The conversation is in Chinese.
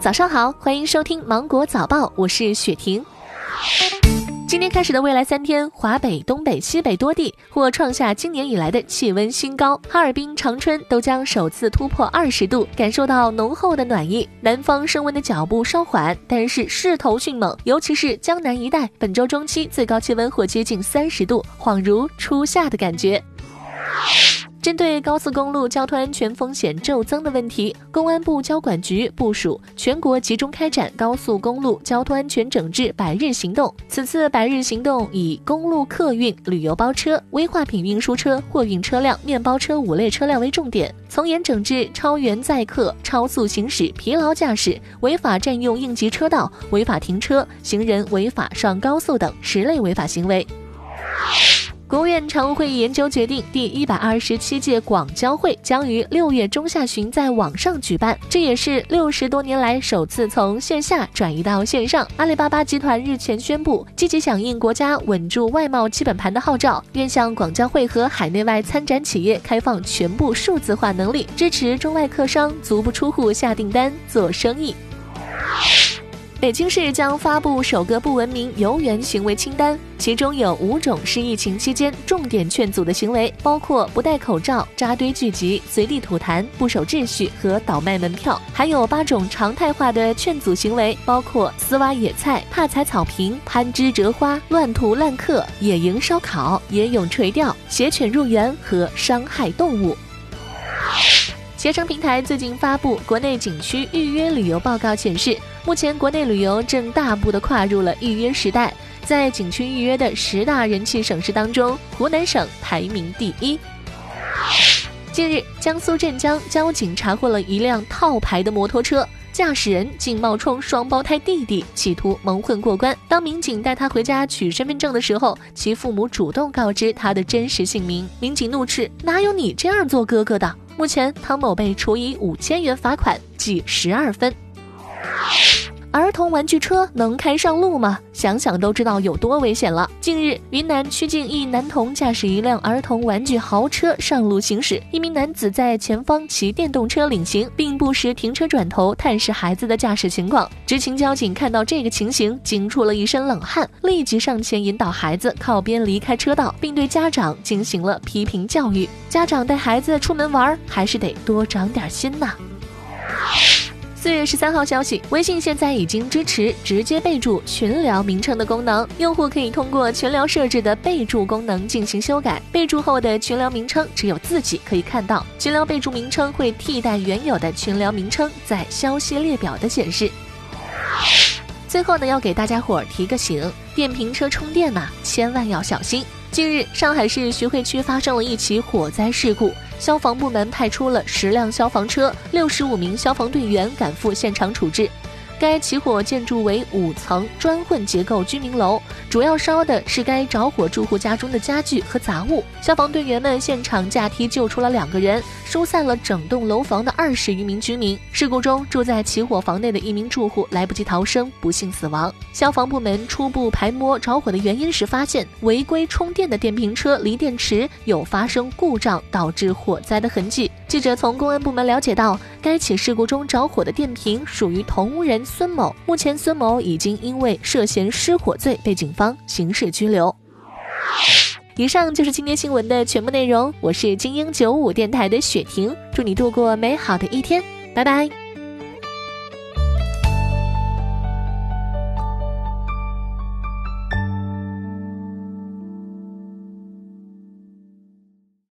早上好，欢迎收听芒果早报，我是雪婷。今天开始的未来三天，华北、东北、西北多地或创下今年以来的气温新高，哈尔滨、长春都将首次突破二十度，感受到浓厚的暖意。南方升温的脚步稍缓，但是势头迅猛，尤其是江南一带，本周中期最高气温或接近三十度，恍如初夏的感觉。针对高速公路交通安全风险骤增的问题，公安部交管局部署全国集中开展高速公路交通安全整治百日行动。此次百日行动以公路客运、旅游包车、危化品运输车、货运车辆、面包车五类车辆为重点，从严整治超员载客、超速行驶、疲劳驾驶、违法占用应急车道、违法停车、行人违法上高速等十类违法行为。国务院常务会议研究决定，第一百二十七届广交会将于六月中下旬在网上举办，这也是六十多年来首次从线下转移到线上。阿里巴巴集团日前宣布，积极响应国家稳住外贸基本盘的号召，愿向广交会和海内外参展企业开放全部数字化能力，支持中外客商足不出户下订单做生意。北京市将发布首个不文明游园行为清单，其中有五种是疫情期间重点劝阻的行为，包括不戴口罩、扎堆聚集、随地吐痰、不守秩序和倒卖门票；还有八种常态化的劝阻行为，包括私挖野菜、怕踩草坪、攀枝折花、乱涂滥刻、野营烧烤、野泳垂钓、携犬入园和伤害动物。携程平台最近发布国内景区预约旅游报告，显示目前国内旅游正大步的跨入了预约时代。在景区预约的十大人气省市当中，湖南省排名第一。近日，江苏镇江交警查获了一辆套牌的摩托车，驾驶人竟冒充双胞胎弟弟，企图蒙混过关。当民警带他回家取身份证的时候，其父母主动告知他的真实姓名。民警怒斥：“哪有你这样做哥哥的？”目前，汤某被处以五千元罚款，记十二分。儿童玩具车能开上路吗？想想都知道有多危险了。近日，云南曲靖一男童驾驶一辆儿童玩具豪车上路行驶，一名男子在前方骑电动车领行，并不时停车转头探视孩子的驾驶情况。执勤交警看到这个情形，惊出了一身冷汗，立即上前引导孩子靠边离开车道，并对家长进行了批评教育。家长带孩子出门玩，还是得多长点心呐。四月十三号消息，微信现在已经支持直接备注群聊名称的功能，用户可以通过群聊设置的备注功能进行修改，备注后的群聊名称只有自己可以看到，群聊备注名称会替代原有的群聊名称在消息列表的显示。最后呢，要给大家伙儿提个醒，电瓶车充电呐，千万要小心。近日，上海市徐汇区发生了一起火灾事故。消防部门派出了十辆消防车、六十五名消防队员赶赴现场处置。该起火建筑为五层砖混结构居民楼，主要烧的是该着火住户家中的家具和杂物。消防队员们现场架梯救出了两个人，疏散了整栋楼房的二十余名居民。事故中，住在起火房内的一名住户来不及逃生，不幸死亡。消防部门初步排摸着火的原因时，发现违规充电的电瓶车锂电池有发生故障，导致火灾的痕迹。记者从公安部门了解到，该起事故中着火的电瓶属于同屋人孙某，目前孙某已经因为涉嫌失火罪被警方刑事拘留。以上就是今天新闻的全部内容，我是精英九五电台的雪婷，祝你度过美好的一天，拜拜。